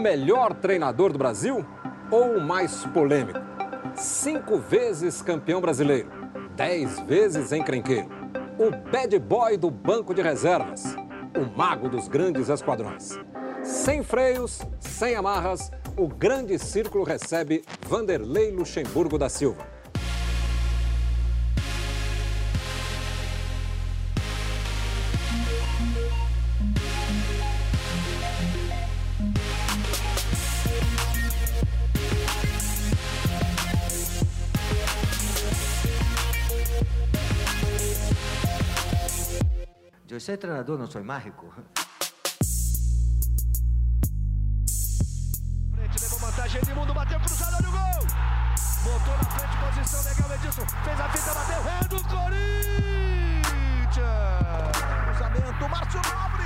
melhor treinador do Brasil ou o mais polêmico? Cinco vezes campeão brasileiro, dez vezes encrenqueiro. O bad boy do banco de reservas, o mago dos grandes esquadrões. Sem freios, sem amarras, o grande círculo recebe Vanderlei Luxemburgo da Silva. Eu sou treinador, não sou mágico. Frente, levou vantagem, Edmundo bateu cruzado, olha o gol! Botou na frente, posição legal, Edilson. Fez a fita, bateu, é do Corinthians! Cruzamento, Márcio Nobre!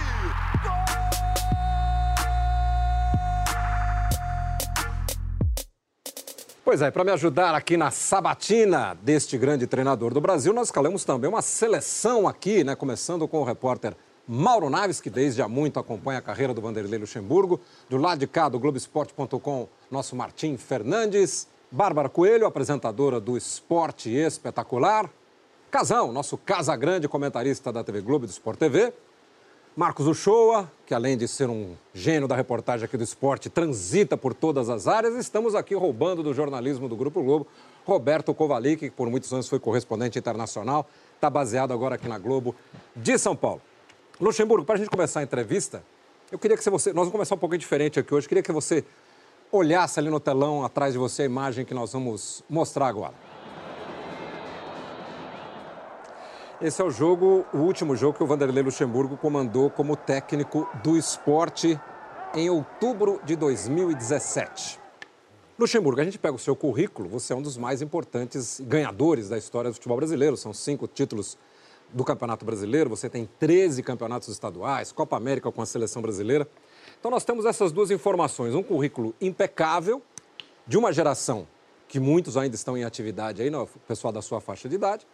Pois é, para me ajudar aqui na sabatina deste grande treinador do Brasil, nós escalamos também uma seleção aqui, né? Começando com o repórter Mauro Naves, que desde há muito acompanha a carreira do Vanderlei Luxemburgo. Do lado de cá do Globoesporte.com, nosso Martim Fernandes. Bárbara Coelho, apresentadora do Esporte Espetacular. Casão, nosso Casa Grande, comentarista da TV Globo e do Sport TV. Marcos Uchoa, que além de ser um gênio da reportagem aqui do esporte, transita por todas as áreas. Estamos aqui roubando do jornalismo do Grupo Globo. Roberto Kovalik, que por muitos anos foi correspondente internacional, está baseado agora aqui na Globo de São Paulo. Luxemburgo, para a gente começar a entrevista, eu queria que você. Nós vamos começar um pouquinho diferente aqui hoje. Eu queria que você olhasse ali no telão atrás de você a imagem que nós vamos mostrar agora. Esse é o jogo, o último jogo que o Vanderlei Luxemburgo comandou como técnico do esporte em outubro de 2017. Luxemburgo, a gente pega o seu currículo, você é um dos mais importantes ganhadores da história do futebol brasileiro. São cinco títulos do Campeonato Brasileiro, você tem 13 campeonatos estaduais, Copa América com a seleção brasileira. Então nós temos essas duas informações, um currículo impecável de uma geração que muitos ainda estão em atividade aí, no pessoal da sua faixa de idade,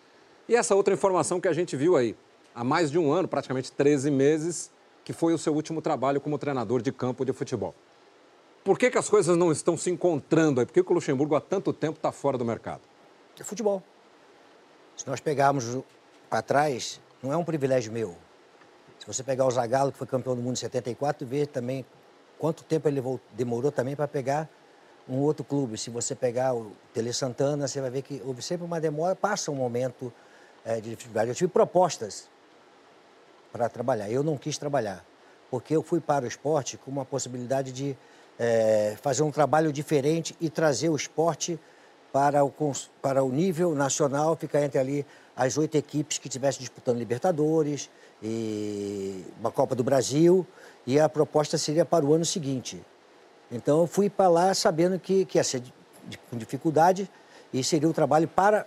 e essa outra informação que a gente viu aí, há mais de um ano, praticamente 13 meses, que foi o seu último trabalho como treinador de campo de futebol. Por que, que as coisas não estão se encontrando aí? Por que, que o Luxemburgo há tanto tempo está fora do mercado? É futebol. Se nós pegarmos para trás, não é um privilégio meu. Se você pegar o Zagallo, que foi campeão do mundo em 74, ver também quanto tempo ele demorou também para pegar um outro clube. Se você pegar o Tele Santana, você vai ver que houve sempre uma demora, passa um momento é, de dificuldade. Eu tive propostas para trabalhar. Eu não quis trabalhar, porque eu fui para o esporte com uma possibilidade de é, fazer um trabalho diferente e trazer o esporte para o, para o nível nacional, ficar entre ali as oito equipes que estivessem disputando Libertadores e uma Copa do Brasil, e a proposta seria para o ano seguinte. Então eu fui para lá sabendo que, que ia ser com dificuldade e seria um trabalho para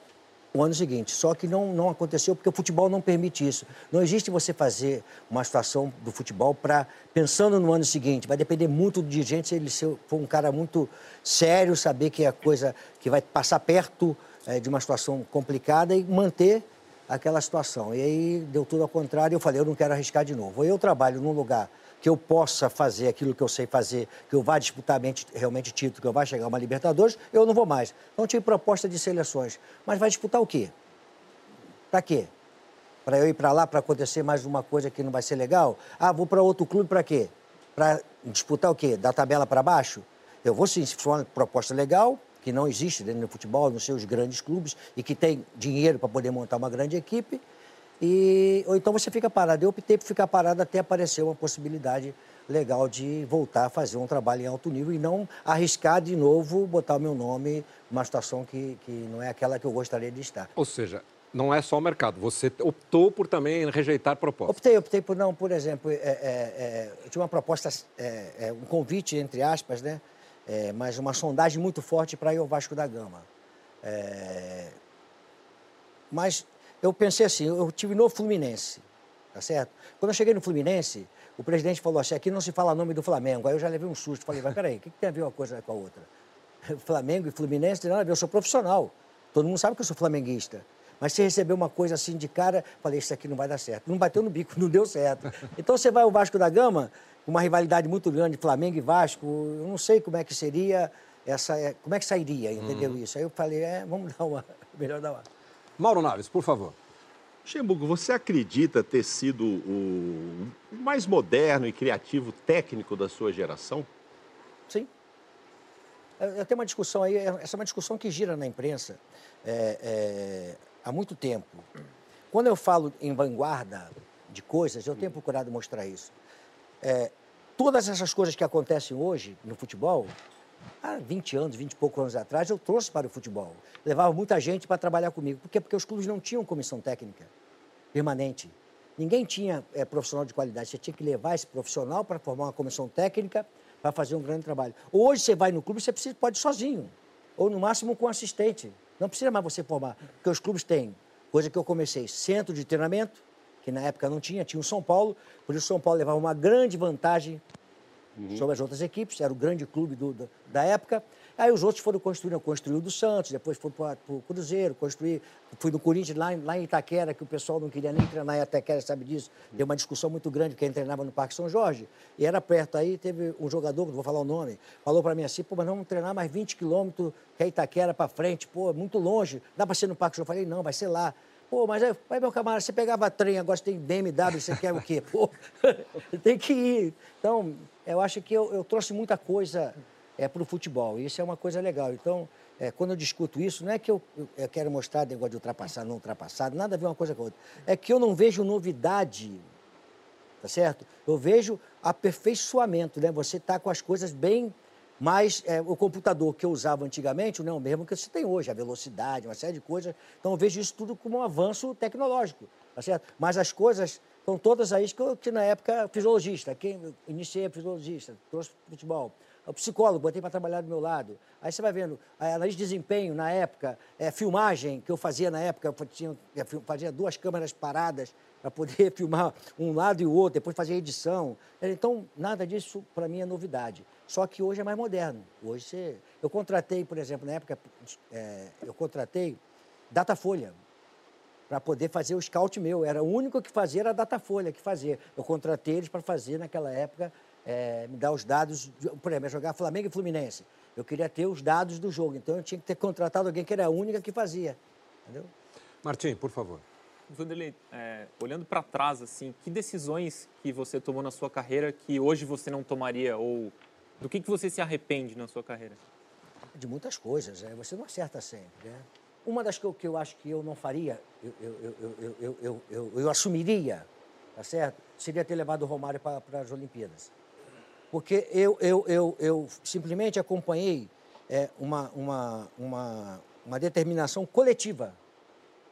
o ano seguinte. Só que não, não aconteceu porque o futebol não permite isso. Não existe você fazer uma situação do futebol para pensando no ano seguinte. Vai depender muito do dirigente se ele for um cara muito sério, saber que é a coisa que vai passar perto é, de uma situação complicada e manter aquela situação. E aí deu tudo ao contrário. Eu falei, eu não quero arriscar de novo. Eu trabalho num lugar que eu possa fazer aquilo que eu sei fazer, que eu vá disputar realmente título, que eu vá chegar a uma Libertadores, eu não vou mais. Não tive proposta de seleções. Mas vai disputar o quê? Para quê? Para eu ir para lá para acontecer mais uma coisa que não vai ser legal? Ah, vou para outro clube para quê? Para disputar o quê? Da tabela para baixo? Eu vou sim, se for uma proposta legal, que não existe dentro do futebol, nos seus grandes clubes, e que tem dinheiro para poder montar uma grande equipe, e, ou então você fica parado. Eu optei por ficar parado até aparecer uma possibilidade legal de voltar a fazer um trabalho em alto nível e não arriscar de novo botar o meu nome numa situação que, que não é aquela que eu gostaria de estar. Ou seja, não é só o mercado, você optou por também rejeitar propostas. Optei, optei por não, por exemplo, é, é, é, eu tinha uma proposta, é, é, um convite, entre aspas, né? É, mas uma sondagem muito forte para ir ao Vasco da Gama. mas eu pensei assim, eu tive no Fluminense, tá certo? Quando eu cheguei no Fluminense, o presidente falou assim, aqui não se fala nome do Flamengo. Aí eu já levei um susto, falei, mas peraí, o que, que tem a ver uma coisa com a outra? Flamengo e Fluminense tem nada a ver, eu sou profissional. Todo mundo sabe que eu sou flamenguista. Mas você recebeu uma coisa assim de cara, falei, isso aqui não vai dar certo. Não bateu no bico, não deu certo. Então você vai ao Vasco da Gama, uma rivalidade muito grande, Flamengo e Vasco, eu não sei como é que seria essa, como é que sairia, entendeu uhum. isso? Aí eu falei, é, vamos dar uma, melhor dar uma. Mauro Naves, por favor. Luxemburgo, você acredita ter sido o mais moderno e criativo técnico da sua geração? Sim. Eu tenho uma discussão aí, essa é uma discussão que gira na imprensa é, é, há muito tempo. Quando eu falo em vanguarda de coisas, eu tenho procurado mostrar isso. É, todas essas coisas que acontecem hoje no futebol, há 20 anos, 20 e poucos anos atrás, eu trouxe para o futebol. Levava muita gente para trabalhar comigo. Por quê? Porque os clubes não tinham comissão técnica permanente. Ninguém tinha é, profissional de qualidade. Você tinha que levar esse profissional para formar uma comissão técnica para fazer um grande trabalho. Hoje você vai no clube, você precisa, pode ir sozinho. Ou no máximo com assistente. Não precisa mais você formar. Porque os clubes têm, coisa que eu comecei, centro de treinamento, que na época não tinha, tinha o São Paulo. Por isso o São Paulo levava uma grande vantagem uhum. sobre as outras equipes, era o grande clube do, do, da época. Aí os outros foram construindo, construiu o do Santos, depois foi para o Cruzeiro, construí, fui no Corinthians, lá, lá em Itaquera, que o pessoal não queria nem treinar em Itaquera, sabe disso. Deu uma discussão muito grande, quem treinava no Parque São Jorge. E era perto, aí teve um jogador, não vou falar o nome, falou para mim assim, pô, mas vamos treinar mais 20 quilômetros, que é Itaquera para frente, pô, muito longe, dá para ser no Parque São Jorge? Eu falei, não, vai ser lá. Pô, mas aí, meu camarada, você pegava trem, agora você tem BMW, você quer o quê? Pô, tem que ir. Então, eu acho que eu, eu trouxe muita coisa é, para o futebol. Isso é uma coisa legal. Então, é, quando eu discuto isso, não é que eu, eu quero mostrar negócio de ultrapassar, não ultrapassado, nada a ver uma coisa com a outra. É que eu não vejo novidade, tá certo? Eu vejo aperfeiçoamento, né? Você está com as coisas bem mais... É, o computador que eu usava antigamente não é o mesmo que você tem hoje, a velocidade, uma série de coisas. Então, eu vejo isso tudo como um avanço tecnológico, tá certo? Mas as coisas estão todas aí que, eu, que na época, fisiologista, quem iniciei a fisiologista, trouxe futebol o psicólogo, botei para trabalhar do meu lado. Aí você vai vendo, a análise de desempenho na época, é, filmagem que eu fazia na época, eu tinha, eu fazia duas câmeras paradas para poder filmar um lado e o outro, depois fazia edição. Então, nada disso para mim é novidade. Só que hoje é mais moderno. Hoje você... Eu contratei, por exemplo, na época, é, eu contratei Datafolha para poder fazer o scout meu. Era o único que fazia, era a Datafolha que fazia. Eu contratei eles para fazer naquela época é, me dar os dados, por exemplo, jogar Flamengo e Fluminense. Eu queria ter os dados do jogo, então eu tinha que ter contratado alguém que era a única que fazia. Entendeu? Martim, por favor. Vanderlei, é, olhando para trás, assim, que decisões que você tomou na sua carreira que hoje você não tomaria? Ou do que, que você se arrepende na sua carreira? De muitas coisas, né? você não acerta sempre. Né? Uma das que que eu acho que eu não faria, eu, eu, eu, eu, eu, eu, eu assumiria, tá certo? Seria ter levado o Romário para as Olimpíadas porque eu, eu, eu, eu simplesmente acompanhei é, uma, uma, uma, uma determinação coletiva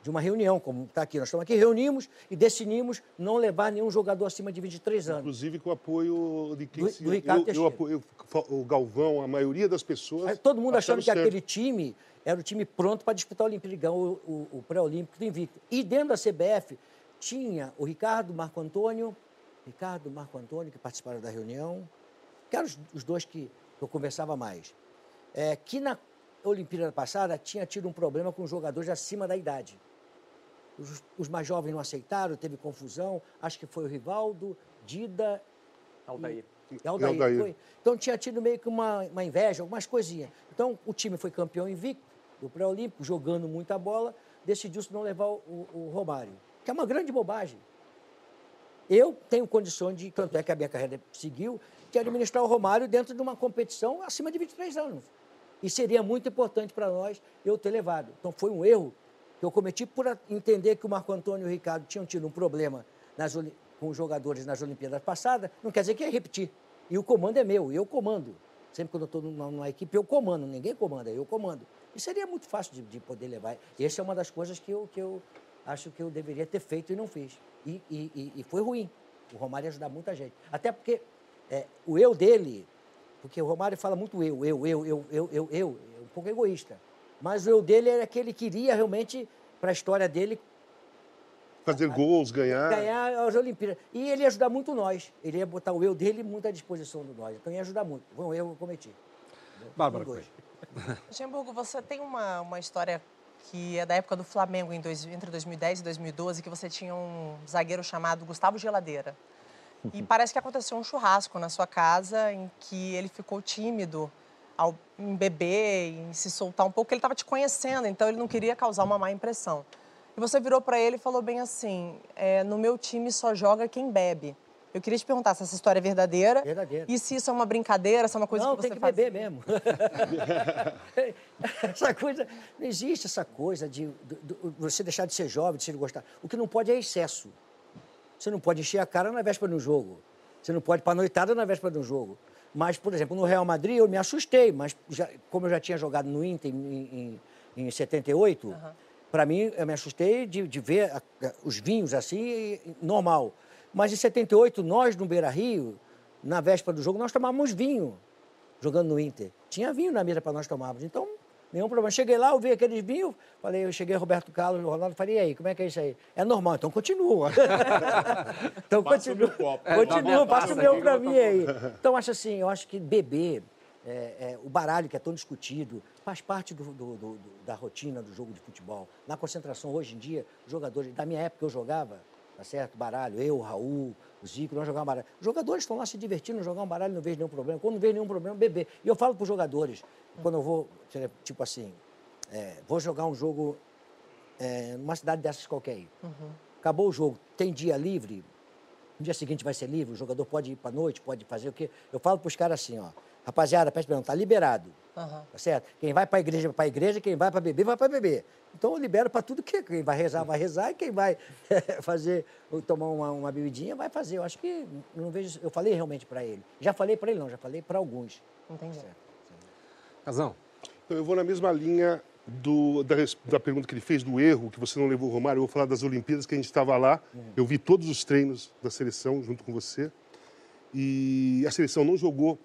de uma reunião, como está aqui. Nós estamos aqui, reunimos e decidimos não levar nenhum jogador acima de 23 anos. Inclusive com o apoio de quem do, se... do Ricardo eu, eu apoio o Galvão, a maioria das pessoas... Todo mundo achando que certo. aquele time era o time pronto para disputar a Olimpíada, o, o, o pré-olímpico do Invicto. E dentro da CBF tinha o Ricardo, Marco Antônio, Ricardo, Marco Antônio, que participaram da reunião, que eram os, os dois que eu conversava mais, é, que na Olimpíada passada tinha tido um problema com jogadores acima da idade. Os, os, mais jovens não aceitaram, teve confusão, acho que foi o Rivaldo, Dida... Aldair. E, Aldair, Aldair. Foi. Então tinha tido meio que uma, uma inveja, algumas coisinhas. Então o time foi campeão invicto do pré-olímpico, jogando muita bola, decidiu-se não levar o, o Romário, que é uma grande bobagem. Eu tenho condições de, tanto é que a minha carreira seguiu, de administrar o Romário dentro de uma competição acima de 23 anos. E seria muito importante para nós eu ter levado. Então foi um erro que eu cometi por entender que o Marco Antônio e o Ricardo tinham tido um problema nas, com os jogadores nas Olimpíadas passadas, não quer dizer que ia repetir. E o comando é meu, eu comando. Sempre quando eu estou numa, numa, equipe, eu comando, ninguém comanda, eu comando. E seria muito fácil de, de poder levar. Essa é uma das coisas que eu, que eu acho que eu deveria ter feito e não fiz. E, e, e foi ruim. O Romário ia ajudar muita gente. Até porque é, o eu dele, porque o Romário fala muito eu, eu, eu, eu, eu, eu, eu, é um pouco egoísta. Mas o eu dele era que ele queria realmente, para a história dele, Fazer gols, ganhar. Ganhar as Olimpíadas. E ele ia ajudar muito nós. Ele ia botar o eu dele muito à disposição de nós. Então ia ajudar muito. Foi um erro que eu cometi. Bárbara. Luxemburgo, você tem uma, uma história que é da época do Flamengo, em dois, entre 2010 e 2012, que você tinha um zagueiro chamado Gustavo Geladeira. E parece que aconteceu um churrasco na sua casa em que ele ficou tímido ao em beber, em se soltar um pouco, ele estava te conhecendo, então ele não queria causar uma má impressão. E você virou para ele e falou bem assim: é, no meu time só joga quem bebe. Eu queria te perguntar se essa história é verdadeira. Verdadeira. E se isso é uma brincadeira, se é uma coisa não, que você tem que faz. beber mesmo. essa coisa, não existe essa coisa de, de- de você deixar de ser jovem, de se gostar. O que não pode é excesso. Você não pode encher a cara na véspera do jogo. Você não pode ir para noitada na véspera do jogo. Mas, por exemplo, no Real Madrid eu me assustei, mas já- como eu já tinha jogado no Inter em, em, em 78, para mim eu me assustei de, de ver a- a- os vinhos assim, normal. Mas em 78, nós no Beira Rio, na véspera do jogo, nós tomávamos vinho jogando no Inter. Tinha vinho na mesa para nós tomarmos. Então, nenhum problema. Cheguei lá, eu vi aqueles vinhos, falei, eu cheguei Roberto Carlos, Ronaldo, falei, e aí, como é que é isso aí? É normal, então continua. então Passa continua. É, continua, passa o meu para mim aí. Então, acho assim, eu acho que beber, é, é, o baralho que é tão discutido, faz parte do- do- do- da rotina do jogo de futebol. Na concentração, hoje em dia, jogadores, da minha época eu jogava, tá certo? Baralho, eu, Raul, o Zico, nós jogávamos baralho. Os jogadores estão lá se divertindo, jogar um baralho, não vejo nenhum problema. Quando não vejo nenhum problema, beber. E eu falo para os jogadores, quando eu vou, tipo assim, é, vou jogar um jogo é, numa cidade dessas qualquer aí. Acabou o jogo, tem dia livre, no dia seguinte vai ser livre, o jogador pode ir para noite, pode fazer o quê? Eu falo para os caras assim, ó, rapaziada, presta atenção, tá liberado, Aham. tá certo? Quem vai para a igreja, vai para a igreja, quem vai para beber, vai para beber. Então eu libero para tudo que quem vai rezar, vai rezar, e quem vai fazer, tomar uma, uma bebidinha, vai fazer. Eu acho que, não vejo, eu falei realmente para ele. Já falei para ele não, já falei para alguns. Entendi. Casão, Então, eu vou na mesma linha do- da, da pergunta que ele fez do erro, que você não levou o Romário. Eu vou falar das Olimpíadas, que a gente estava lá. Eu vi todos os treinos da seleção junto com você. E a seleção não jogou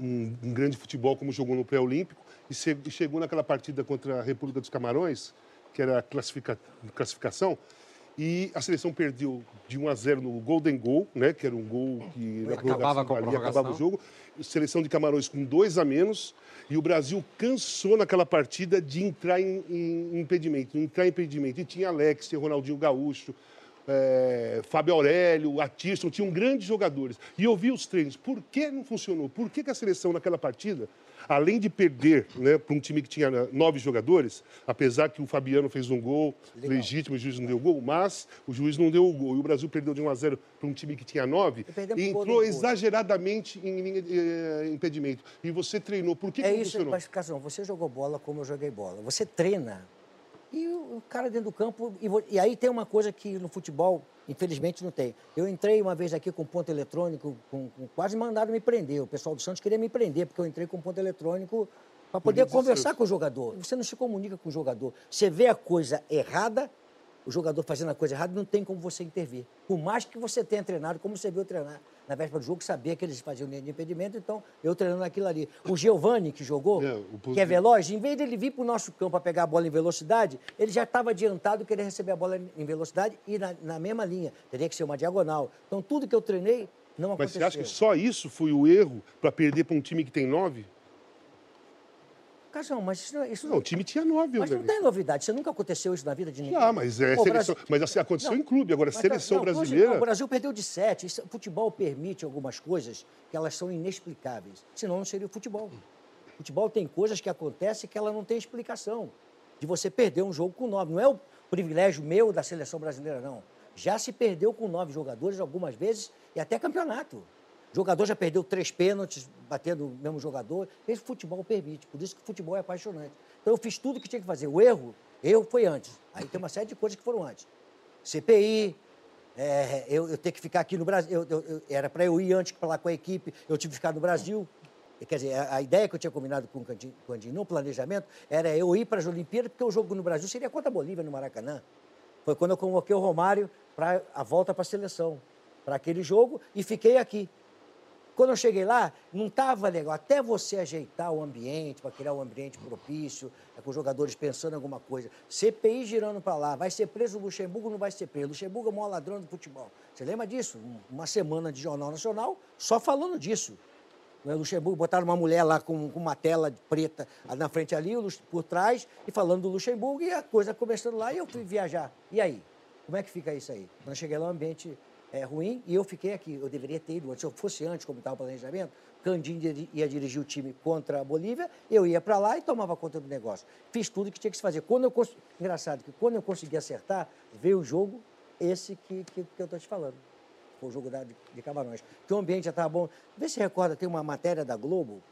um, um grande futebol como jogou no pré-olímpico. E, e chegou naquela partida contra a República dos Camarões, que era a classifica- classificação. E a seleção perdeu de 1 a 0 no Golden Goal, né, que era um gol que Acabava com a valia, acabava o jogo. Seleção de Camarões com dois a menos. E o Brasil cansou naquela partida de entrar em, em impedimento, entrar em impedimento. E tinha Alex, tinha Ronaldinho Gaúcho, eh, Fábio Aurélio, Atisson, tinham grandes jogadores. E eu vi os treinos. Por que não funcionou? Por que, que a seleção naquela partida, além de perder né, para um time que tinha eh, nove jogadores, apesar que o Fabiano fez um gol legítimo, o juiz não deu gol, mas o juiz não deu o gol. E o Brasil perdeu de 1 a 0 para um time que tinha nove E e entrou exageradamente em linha de eh, impedimento. E você treinou. Por que, É que não isso, funcionou? classificação. Você jogou bola como eu joguei bola. Você treina. E o cara dentro do campo. E, e aí tem uma coisa que no futebol, infelizmente, não tem. Eu entrei uma vez aqui com ponto eletrônico, com, com- quase mandaram me prender. O pessoal do Santos queria me prender, porque eu entrei com ponto eletrônico para poder conversar com o jogador. Você não se comunica com o jogador. Você vê a coisa errada, o jogador fazendo a coisa errada, não tem como você intervir. Por mais que você tenha treinado, como você viu treinar na véspera do jogo, sabia que eles faziam linha de impedimento, então eu treinando aquilo ali. O Giovani, que jogou, É, o que é veloz, em vez dele vir para o nosso campo para pegar a bola em velocidade, ele já estava adiantado querer receber a bola em velocidade e na, na mesma linha. Teria que ser uma diagonal. Então, tudo que eu treinei não Mas aconteceu. você acha que só isso foi o erro para perder para um time que tem nove? Mas isso, não- isso Não, o time tinha nove. Mas não tem novidade. Isso nunca aconteceu isso na vida de ninguém. Ah, mas é Pô, seleção. Brasil- Mas assim, aconteceu em clube. Agora, Mas, seleção não, brasileira. não, o Brasil perdeu de sete. Isso- o futebol permite algumas coisas que elas são inexplicáveis. Senão não seria o futebol. O futebol tem coisas que acontecem que ela não tem explicação. De você perder um jogo com nove. Não é o privilégio meu da seleção brasileira, não. Já se perdeu com nove jogadores algumas vezes e até campeonato. O jogador já perdeu três pênaltis, batendo o mesmo jogador. Esse futebol permite. Por isso que o futebol é apaixonante. Então eu fiz tudo que tinha que fazer. O erro, erro foi antes. Aí tem uma série de coisas que foram antes. CPI, é, eu, eu ter que ficar aqui no Brasil. eu- eu- era para eu ir antes para lá com a equipe, eu tive que ficar no Brasil. Quer dizer, a, ideia que eu tinha combinado com o Candinho, o Candinho no planejamento era eu ir para as Olimpíadas, porque o jogo no Brasil seria contra a Bolívia, no Maracanã. Foi quando eu convoquei o Romário para a volta para a seleção, para aquele jogo, e fiquei aqui. Quando eu cheguei lá, não estava legal. Até você ajeitar o ambiente, para criar um ambiente propício, é, com os jogadores pensando em alguma coisa. CPI girando para lá, vai ser preso o Luxemburgo, não vai ser preso. Luxemburgo é o maior ladrão do futebol. Você lembra disso? Um- Uma semana de Jornal Nacional só falando disso. no Luxemburgo, botaram uma mulher lá com, com uma tela preta na frente ali, o por trás, e falando do Luxemburgo, e a coisa começando lá, e eu fui viajar. E aí? Como é que fica isso aí? Quando eu cheguei lá, o ambiente é ruim, e eu fiquei aqui. Eu deveria ter ido antes. Se eu fosse antes, como estava o planejamento, Candinho ia dirigir o time contra a Bolívia, eu ia para lá e tomava conta do negócio. Fiz tudo que tinha que se fazer. Quando eu cons... Engraçado que quando eu consegui acertar, veio o jogo esse que, que, que eu estou te falando. Foi o jogo da, de, de Camarões. Que o ambiente já estava bom. Vê se recorda, tem uma matéria da Globo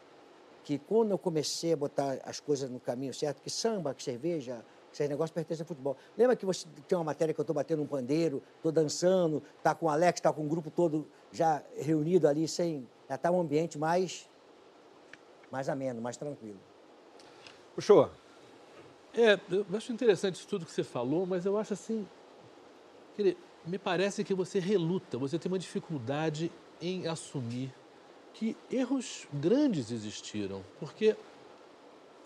que quando eu comecei a botar as coisas no caminho certo, que samba, que cerveja, esses negócios pertencem ao futebol. Lembra que você tem uma matéria que eu estou batendo um pandeiro, estou dançando, tá com o Alex, tá com o grupo todo já reunido ali, sem. Já está um ambiente mais, mais ameno, mais tranquilo. Uchoa, É, eu acho interessante isso tudo que você falou, mas eu acho assim. me parece que você reluta, você tem uma dificuldade em assumir que erros grandes existiram. Porque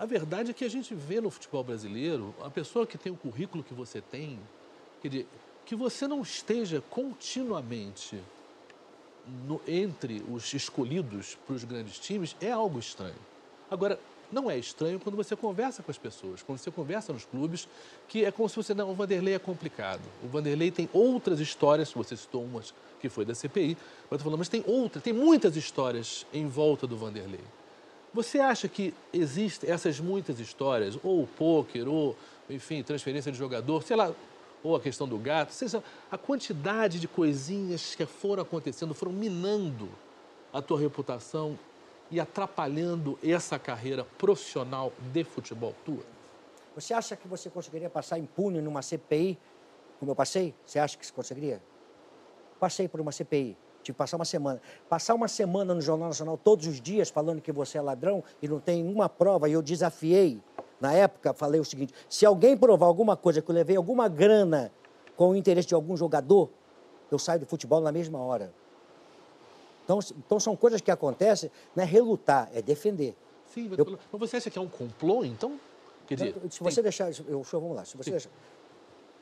a verdade é que a gente vê no futebol brasileiro, a pessoa que tem o currículo que você tem, que você não esteja continuamente no- entre os escolhidos para os grandes times é algo estranho. Agora, não é estranho quando você conversa com as pessoas, quando você conversa nos clubes, que é como se você, não, o Vanderlei é complicado. O Vanderlei tem outras histórias, você citou umas que foi da CPI, mas falando, mas tem outras, tem muitas histórias em volta do Vanderlei. Você acha que existem essas muitas histórias, ou o pôquer, ou, enfim, transferência de jogador, sei lá, ou a questão do gato, seja a quantidade de coisinhas que foram acontecendo, foram minando a tua reputação e atrapalhando essa carreira profissional de futebol tua? Você acha que você conseguiria passar impune numa CPI, como eu passei? Você acha que você conseguiria? Passei por uma CPI. Tive que passar uma semana. Passar uma semana no Jornal Nacional todos os dias falando que você é ladrão e não tem uma prova, e eu desafiei. Na época, falei o seguinte: se alguém provar alguma coisa que eu levei alguma grana com o interesse de algum jogador, eu saio do futebol na mesma hora. Então, então são coisas que acontecem, não é relutar, é defender. Sim, mas, Eu- mas você acha que é um complô, então? Quer dizer, se você deixar, eu, vamos lá, se você deixar,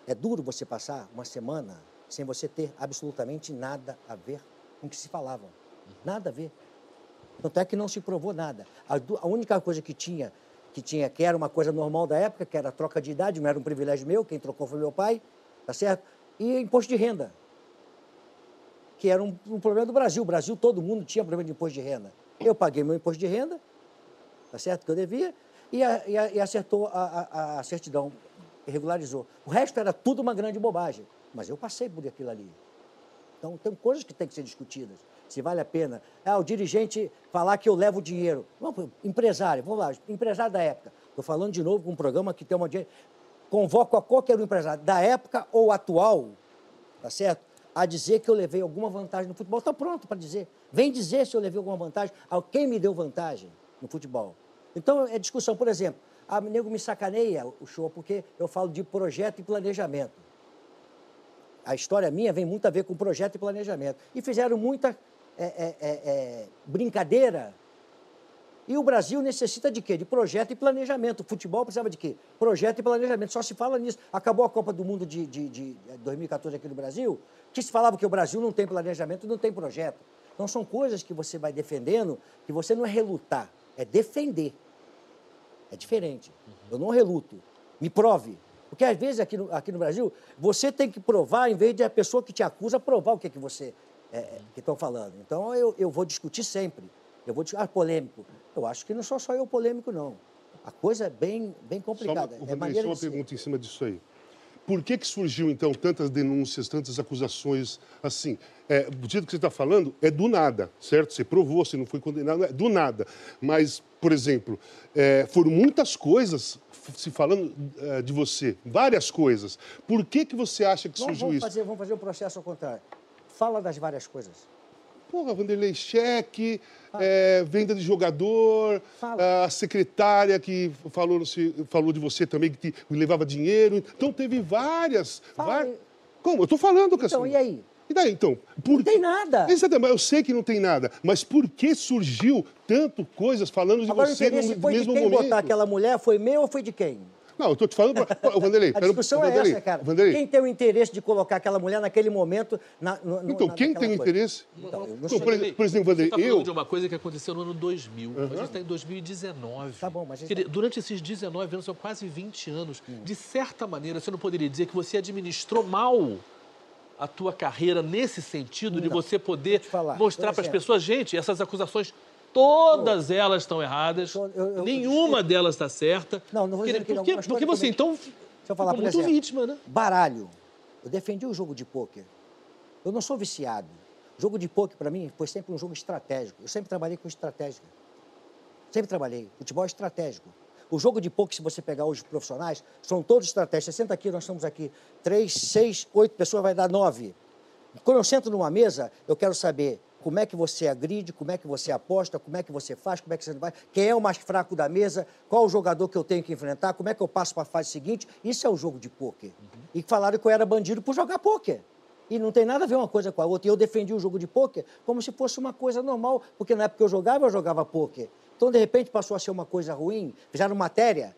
é duro você passar uma semana sem você ter absolutamente nada a ver com o que se falava, nada a ver. Tanto é que não se provou nada. A, a única coisa que tinha, que tinha, que era uma coisa normal da época, que era a troca de idade, não era um privilégio meu, quem trocou foi meu pai, tá certo? E imposto de renda, que era um, um problema do Brasil. O Brasil, todo mundo tinha problema de imposto de renda. Eu paguei meu imposto de renda, tá certo? Que eu devia, e, a- e a- e acertou a- a certidão, regularizou. O resto era tudo uma grande bobagem, mas eu passei por aquilo ali. Então, tem coisas que têm que ser discutidas. Se vale a pena. Ah, o dirigente falar que eu levo dinheiro. Pô, empresário, vamos lá, empresário da época. Estou falando de novo com um programa que tem uma. Convoco a qualquer empresário da época ou atual, tá certo? A dizer que eu levei alguma vantagem no futebol. Estou pronto para dizer. Vem dizer se eu levei alguma vantagem. Quem me deu vantagem no futebol? Então, é discussão. Por exemplo, a nego me sacaneia o show porque eu falo de projeto e planejamento a história minha vem muito a ver com projeto e planejamento. E fizeram muita é, é, é, é, brincadeira. E o Brasil necessita de quê? De projeto e planejamento. O futebol precisava de quê? Projeto e planejamento. Só se fala nisso. Acabou a Copa do Mundo de, de, de 2014 aqui no Brasil, que se falava que o Brasil não tem planejamento, não tem projeto. Então são coisas que você vai defendendo, que você não é relutar, é defender. É diferente. Eu não reluto. Me prove. Porque às vezes aqui no, aqui no Brasil, você tem que provar, em vez de a pessoa que te acusa provar o que, é que você é, é, que estão falando. Então eu, eu vou discutir sempre. Eu vou discutir. Ah, polêmico. Eu acho que não sou só eu polêmico, não. A coisa é bem, bem Só uma, complicada. é maneira só uma de ser. pergunta em cima disso aí. Por que, que surgiu, então, tantas denúncias, tantas acusações assim? É, o jeito que você está falando é do nada, certo? Você provou, você não foi condenado, é do nada. Mas, por exemplo, é, foram muitas coisas se falando é, de você, várias coisas. Por que, que você acha que surgiu vamos isso? fazer, vamos fazer um processo ao contrário. Fala das várias coisas. Porra, Vanderlei, cheque, é, venda de jogador, Fala. a secretária que falou, falou de você também, que te levava dinheiro. Então teve várias. Fala va- aí. Como? Eu tô falando, Cassiano. Então, e aí? E daí, então? Por... Não tem nada. Exatamente, mas eu sei que não tem nada. Mas por que surgiu tanto coisas falando de Agora você no no foi de mesmo quem momento? botar aquela mulher, foi meu ou foi de quem? Não, eu tô te falando. Pra... Ô, Vanderlei, A pera- discussão é Vanderlei, essa, cara. Vanderlei, Quem tem o interesse de colocar aquela mulher naquele momento na, no, então, na- quem tem coisa? interesse? Então, eu não sei. por, exemplo- por exemplo, Você Vanderlei, falando eu. de uma coisa que aconteceu no ano 2000. A gente está em 2019. Tá bom, mas- Quer dizer, durante esses 19 anos, são quase 20 anos, Hum. de certa maneira, você não poderia dizer que você administrou mal a tua carreira nesse sentido de Não. você poder mostrar para as exemplo. pessoas, gente, essas acusações todas elas estão erradas, Eu- eu- eu- nenhuma delas está certa. Não, não vou dizer que dizer, não, Porque, porque você, então, Deixa eu falar, muito exemplo, vítima, né? Baralho. Eu defendi o jogo de pôquer. Eu não sou viciado. Jogo de pôquer, para mim, foi sempre um jogo estratégico. Eu sempre trabalhei com estratégia. Sempre trabalhei. Futebol é estratégico. O jogo de pôquer, se você pegar hoje os profissionais, são todos estratégicos. Você senta aqui, nós estamos aqui, três, seis, oito pessoas, vai dar nove. Quando eu sento numa mesa, eu quero saber como é que você agride, como é que você aposta, como é que você faz, como é que você não vai, quem é o mais fraco da mesa, qual o jogador que eu tenho que enfrentar, como é que eu passo para a fase seguinte. Isso é o jogo de pôquer. E falaram que eu era bandido por jogar pôquer. E não tem nada a ver uma coisa com a outra. E eu defendi o jogo de pôquer como se fosse uma coisa normal, porque na época que eu jogava, eu jogava pôquer. Então, de repente, passou a ser uma coisa ruim. Fizeram matéria,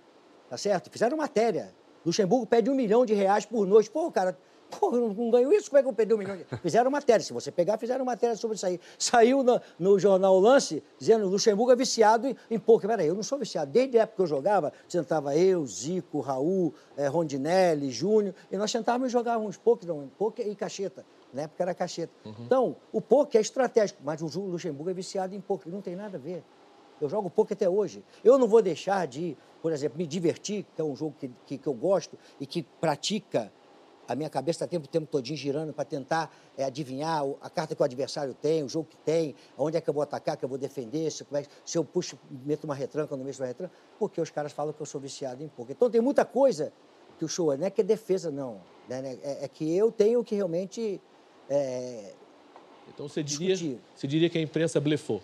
tá certo? Fizeram matéria. Luxemburgo pede um milhão de reais por noite. Pô, cara, pô, eu não ganho isso, como é que eu perdi um milhão de Fizeram matéria. Se você pegar, fizeram matéria sobre isso aí. Saiu no, no jornal Lance, dizendo Luxemburgo é viciado em, em pôquer. Peraí, eu não sou viciado. Desde a época que eu jogava, sentava eu, Zico, Raul, eh, Rondinelli, Júnior, e nós sentávamos e jogávamos pôquer, não, e cacheta. Na época era cacheta. Então, o pôquer é estratégico, mas o Luxemburgo é viciado em pôquer. Não tem nada a ver. Eu jogo pouco até hoje. Eu não vou deixar de, por exemplo, me divertir, que é um jogo que, que, que eu gosto e que pratica. A minha cabeça está o tempo, o tempo todinho girando para tentar é, adivinhar a carta que o adversário tem, o jogo que tem, onde é que eu vou atacar, que eu vou defender, se, é se eu puxo, meto uma retranca ou não meto uma retranca, porque os caras falam que eu sou viciado em pouco. Então tem muita coisa que o show não é que é defesa, não. né? É, é que eu tenho que realmente. é, Então você diria, Discutir. você diria que a imprensa blefou.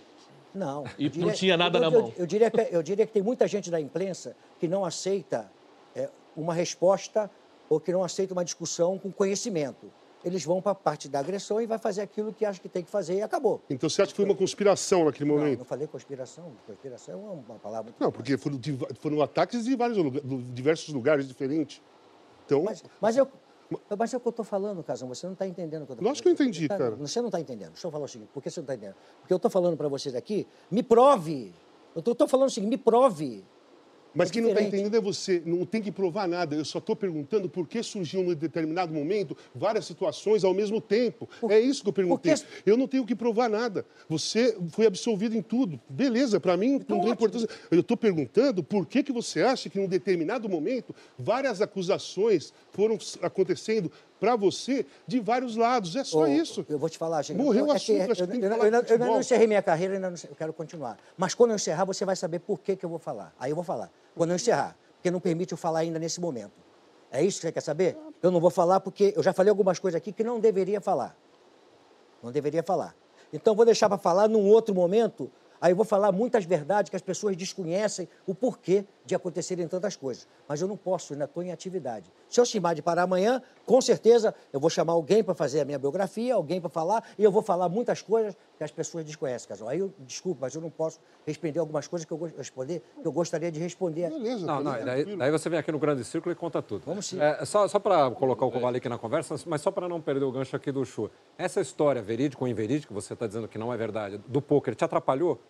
Não. E eu não tinha nada eu- na eu- mão. Eu, diria que, eu diria que tem muita gente da imprensa que não aceita é, uma resposta ou que não aceita uma discussão com conhecimento. Eles vão para a parte da agressão e vai fazer aquilo que acha que tem que fazer e acabou. Então você acha que foi uma conspiração naquele Não, momento? não falei conspiração. Conspiração é uma, palavra Não, porque foram, foram ataques de vários diversos lugares diferentes. Então, Mas, mas, eu, mas é o que eu estou falando, Casão. Você não está entendendo o que eu estou Lógico que eu entendi, Tá, cara. Você não está entendendo. Deixa eu falar o seguinte. Por que você não está entendendo? Porque eu estou falando para vocês aqui, me prove. Eu estou falando o seguinte, me prove. Mas É quem não está diferente. entendendo é você. Não tem que provar nada. Eu só estou perguntando por que surgiu num determinado momento várias situações ao mesmo tempo. é isso que eu perguntei. porque- Eu não tenho que provar nada. Você foi absolvido em tudo. Beleza, para mim Então, não tem importância. Eu estou perguntando por que, que você acha que num determinado momento várias acusações foram acontecendo para você de vários lados. É só Ô, isso. Eu vou te falar, gente. Morreu o é que assunto, que eu, que eu- ainda não encerrei minha carreira, ainda não, eu quero continuar. Mas quando eu encerrar, você vai saber por que, que eu vou falar. Aí eu vou falar. Quando eu encerrar. Porque não permite eu falar ainda nesse momento. É isso que você quer saber? Eu não vou falar porque eu já falei algumas coisas aqui que não deveria falar. Não deveria falar. Então, vou deixar para falar num outro momento. Aí eu vou falar muitas verdades que as pessoas desconhecem o porquê de acontecerem tantas coisas. Mas eu não posso, ainda estou em atividade. Se eu chamar de parar amanhã, com certeza eu vou chamar alguém para fazer a minha biografia, alguém para falar, e eu vou falar muitas coisas que as pessoas desconhecem, Casal. Aí eu, desculpa, mas eu não posso responder algumas coisas que eu, responder, que eu gostaria de responder. Beleza. Não, não, daí, daí você vem aqui no Grande Círculo e conta tudo. Vamos sim. É, só só para colocar o Covali aqui na conversa, mas só para não perder o gancho aqui do Chu. Essa história, verídico ou inverídico, você está dizendo que não é verdade, do pôquer, te atrapalhou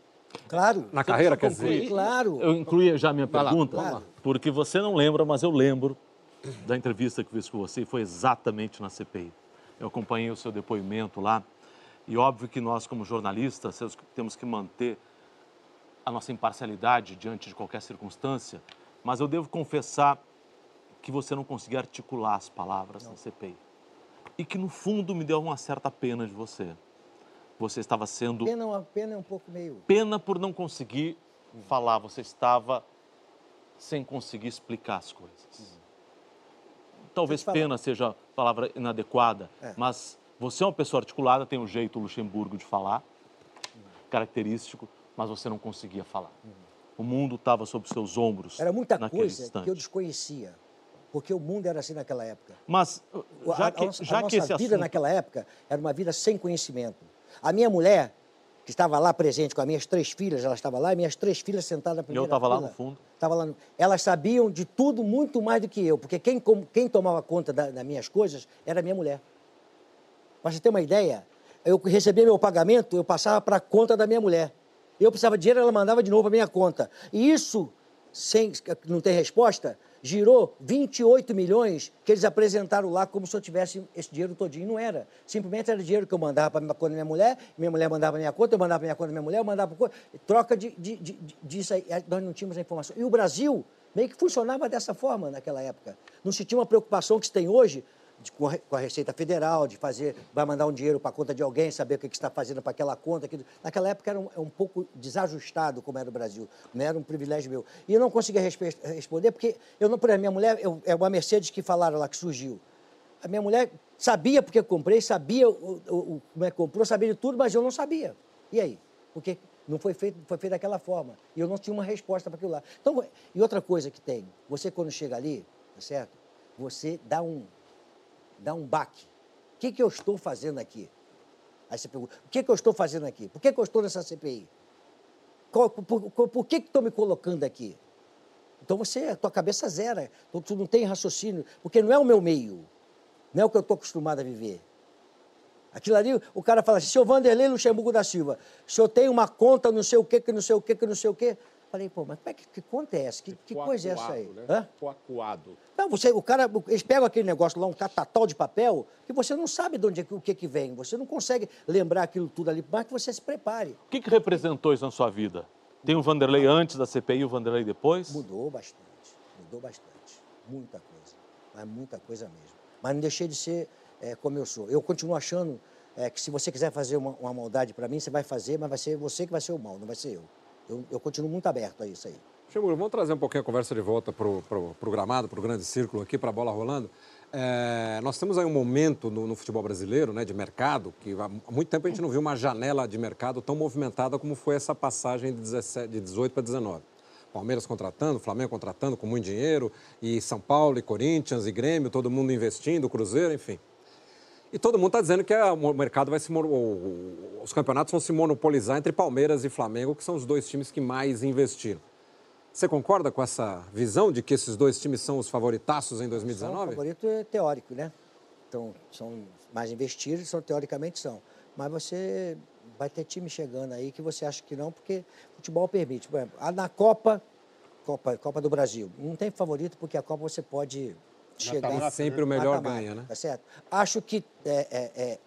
Claro. na carreira, quer dizer? Claro. Eu incluí já a minha pergunta, lá. porque você não lembra, mas eu lembro da entrevista que fiz com você e foi exatamente na CPI. Eu acompanhei o seu depoimento lá e óbvio que nós, como jornalistas, temos que manter a nossa imparcialidade diante de qualquer circunstância, mas eu devo confessar que você não conseguia articular as palavras na CPI. E que no fundo me deu uma certa pena de você. Você estava sendo Pena, é pena é um pouco meio. pena por não conseguir falar, você estava sem conseguir explicar as coisas. Talvez te falar. pena seja a palavra inadequada, É. mas você é uma pessoa articulada, tem um jeito Luxemburgo de falar, característico, mas você não conseguia falar. O mundo estava sob seus ombros Era muita coisa instante. que eu desconhecia. Porque o mundo era assim naquela época. Mas A- já a, que, nossa- a já nossa que esse vida assunto... naquela época era uma vida sem conhecimento. A minha mulher, que estava lá presente com as minhas três filhas, ela estava lá, e minhas três filhas sentadas na E primeira eu estava lá no fundo. Tava lá no- Elas sabiam de tudo muito mais do que eu, porque quem, quem tomava conta da- das minhas coisas era a minha mulher. Para você ter uma ideia, eu recebia meu pagamento, eu passava para a conta da minha mulher. Eu precisava de dinheiro, ela mandava de novo para minha conta. E isso, sem não ter resposta, girou 28 milhões que eles apresentaram lá como se eu tivesse esse dinheiro todinho. Não era. Simplesmente era dinheiro que eu mandava para a conta da minha mulher, minha mulher mandava para minha conta, eu mandava para minha conta da minha mulher, eu mandava para Troca de, de, de, disso aí. Nós não tínhamos a informação. E o Brasil meio que funcionava dessa forma naquela época. Não se tinha uma preocupação que se tem hoje de- com, a, Receita Federal, de fazer, vai mandar um dinheiro para a conta de alguém, saber o que, que está fazendo para aquela conta. aquilo. Naquela época era um, é um pouco desajustado como era o Brasil, não era um privilégio meu. E eu não conseguia respe- responder porque, eu não, por exemplo, minha mulher, eu, é uma Mercedes que falaram lá, que surgiu. A minha mulher sabia porque comprei, sabia o, o- o- como é que comprou, sabia de tudo, mas eu não sabia. E aí? Porque não foi feito, foi feito daquela forma. E eu não tinha uma resposta para aquilo lá. Então, e outra coisa que tem, você quando chega ali, tá certo? Você dá um, dá um baque. O que, que eu estou fazendo aqui? Aí você pergunta, o que, que eu estou fazendo aqui? Por que, que eu estou nessa CPI? Qual- por, por- por que estão me colocando aqui? Então você, a tua cabeça zera, então tu não tem raciocínio, porque não é o meu meio, não é o que eu estou acostumado a viver. Aquilo ali, o cara fala assim, seu Vanderlei Luxemburgo da Silva, senhor tem uma conta não sei o quê, que não sei o quê, que não sei o quê. Falei, pô, mas como é que, que conta é essa? Que, que coisa é essa aí? Né? Hã? Coacuado. Não, você, o cara, eles pegam aquele negócio lá, um catatal de papel, que você não sabe de onde é que- o que, que vem. Você não consegue lembrar aquilo tudo ali, mas que você se prepare. O que, que representou isso na sua vida? Tem o Vanderlei antes da CPI e o Vanderlei depois? Mudou bastante, mudou bastante. Muita coisa, mas muita coisa mesmo. Mas não deixei de ser é, como eu sou. Eu continuo achando é, que se você quiser fazer uma, uma maldade para mim, você vai fazer, mas vai ser você que vai ser o mal, não vai ser eu. Eu, eu continuo muito aberto a isso aí. Ximuro, vamos trazer um pouquinho a conversa de volta para o gramado, para o grande círculo aqui, para a bola rolando. É, nós temos aí um momento no, no futebol brasileiro, né, de mercado, que há muito tempo a gente não viu uma janela de mercado tão movimentada como foi essa passagem de, 17, de 18 para 19. Palmeiras contratando, Flamengo contratando com muito dinheiro, e São Paulo, e Corinthians, e Grêmio, todo mundo investindo, Cruzeiro, enfim. E todo mundo está dizendo que a- o mercado vai se. o- Os campeonatos vão se monopolizar entre Palmeiras e Flamengo, que são os dois times que mais investiram. Você concorda com essa visão de que esses dois times são os favoritaços em São, o 2019? favorito é teórico, né? Então, são mais investidos, são, teoricamente são. Mas você vai ter time chegando aí que você acha que não, porque futebol permite. Por exemplo, na Copa, Copa, Copa do Brasil, não tem favorito, porque a Copa você pode chegar... mata-mata, sempre o melhor Mata-mata, ganha, né? Tá certo? Acho que, é, é, é,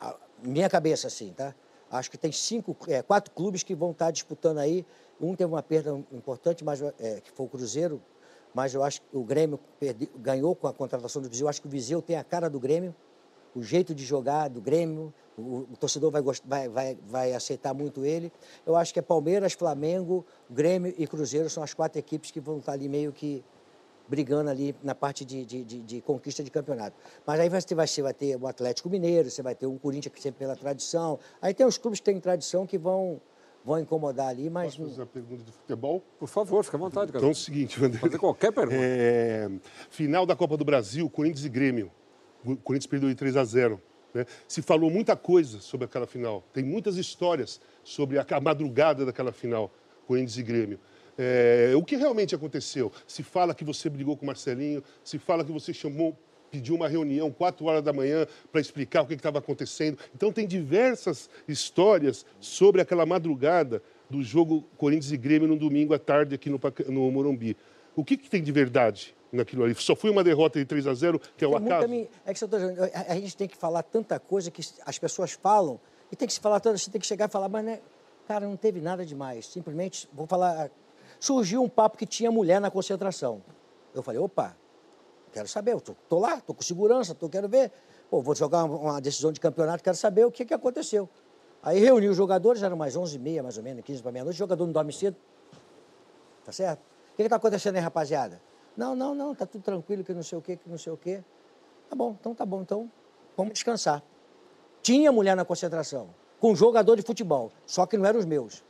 minha cabeça assim, tá? Acho que tem cinco, é, quatro clubes que vão estar disputando aí. Um teve uma perda importante, mas, é, que foi o Cruzeiro, mas eu acho que o Grêmio ganhou com a contratação do Viseu. Eu acho que o Viseu tem a cara do Grêmio, o jeito de jogar do Grêmio, o, o torcedor vai, vai, vai, vai aceitar muito ele. Eu acho que é Palmeiras, Flamengo, Grêmio e Cruzeiro são as quatro equipes que vão estar ali meio que brigando ali na parte de, de, de- de conquista de campeonato. Mas aí você vai, você vai ter o Atlético Mineiro, você vai ter um Corinthians que sempre pela tradição. Aí tem os clubes que têm tradição que vão, vão incomodar ali, mas... Posso fazer uma pergunta de futebol? Por favor, fica à vontade, cara. Então é o seguinte, Vanderlei. Fazer qualquer pergunta. É, final da Copa do Brasil, Corinthians e Grêmio. O Corinthians perdeu de 3 a 0. né? Se falou muita coisa sobre aquela final. Tem muitas histórias sobre a, a madrugada daquela final, Corinthians e Grêmio. É, o que realmente aconteceu? Se fala que você brigou com o Marcelinho, se fala que você chamou, pediu uma reunião 4 horas da manhã para explicar o que estava acontecendo. Então tem diversas histórias sobre aquela madrugada do jogo Corinthians e Grêmio no domingo à tarde aqui no, no Morumbi. O que, que tem de verdade naquilo ali? Só foi uma derrota de 3 a 0 que é o acaso? É que a, gente tem que falar tanta coisa que as pessoas falam e tem que se falar tanto, você tem que chegar e falar, mas né, cara, não teve nada demais. Simplesmente, vou falar, surgiu um papo que tinha mulher na concentração. Eu falei, opa, quero saber, eu tô, tô lá, tô com segurança, tô, quero ver. Pô, vou jogar uma, decisão de campeonato, quero saber o que, que aconteceu. Aí reuni os jogadores, eram mais 11h30, mais ou menos, 15 para meia-noite, o jogador não dorme cedo. Tá certo? O que está acontecendo aí, rapaziada? Não, não, não, tá tudo tranquilo, que não sei o quê, que não sei o quê. Tá bom, então tá bom, então vamos descansar. Tinha mulher na concentração, com jogador de futebol, só que não eram os meus.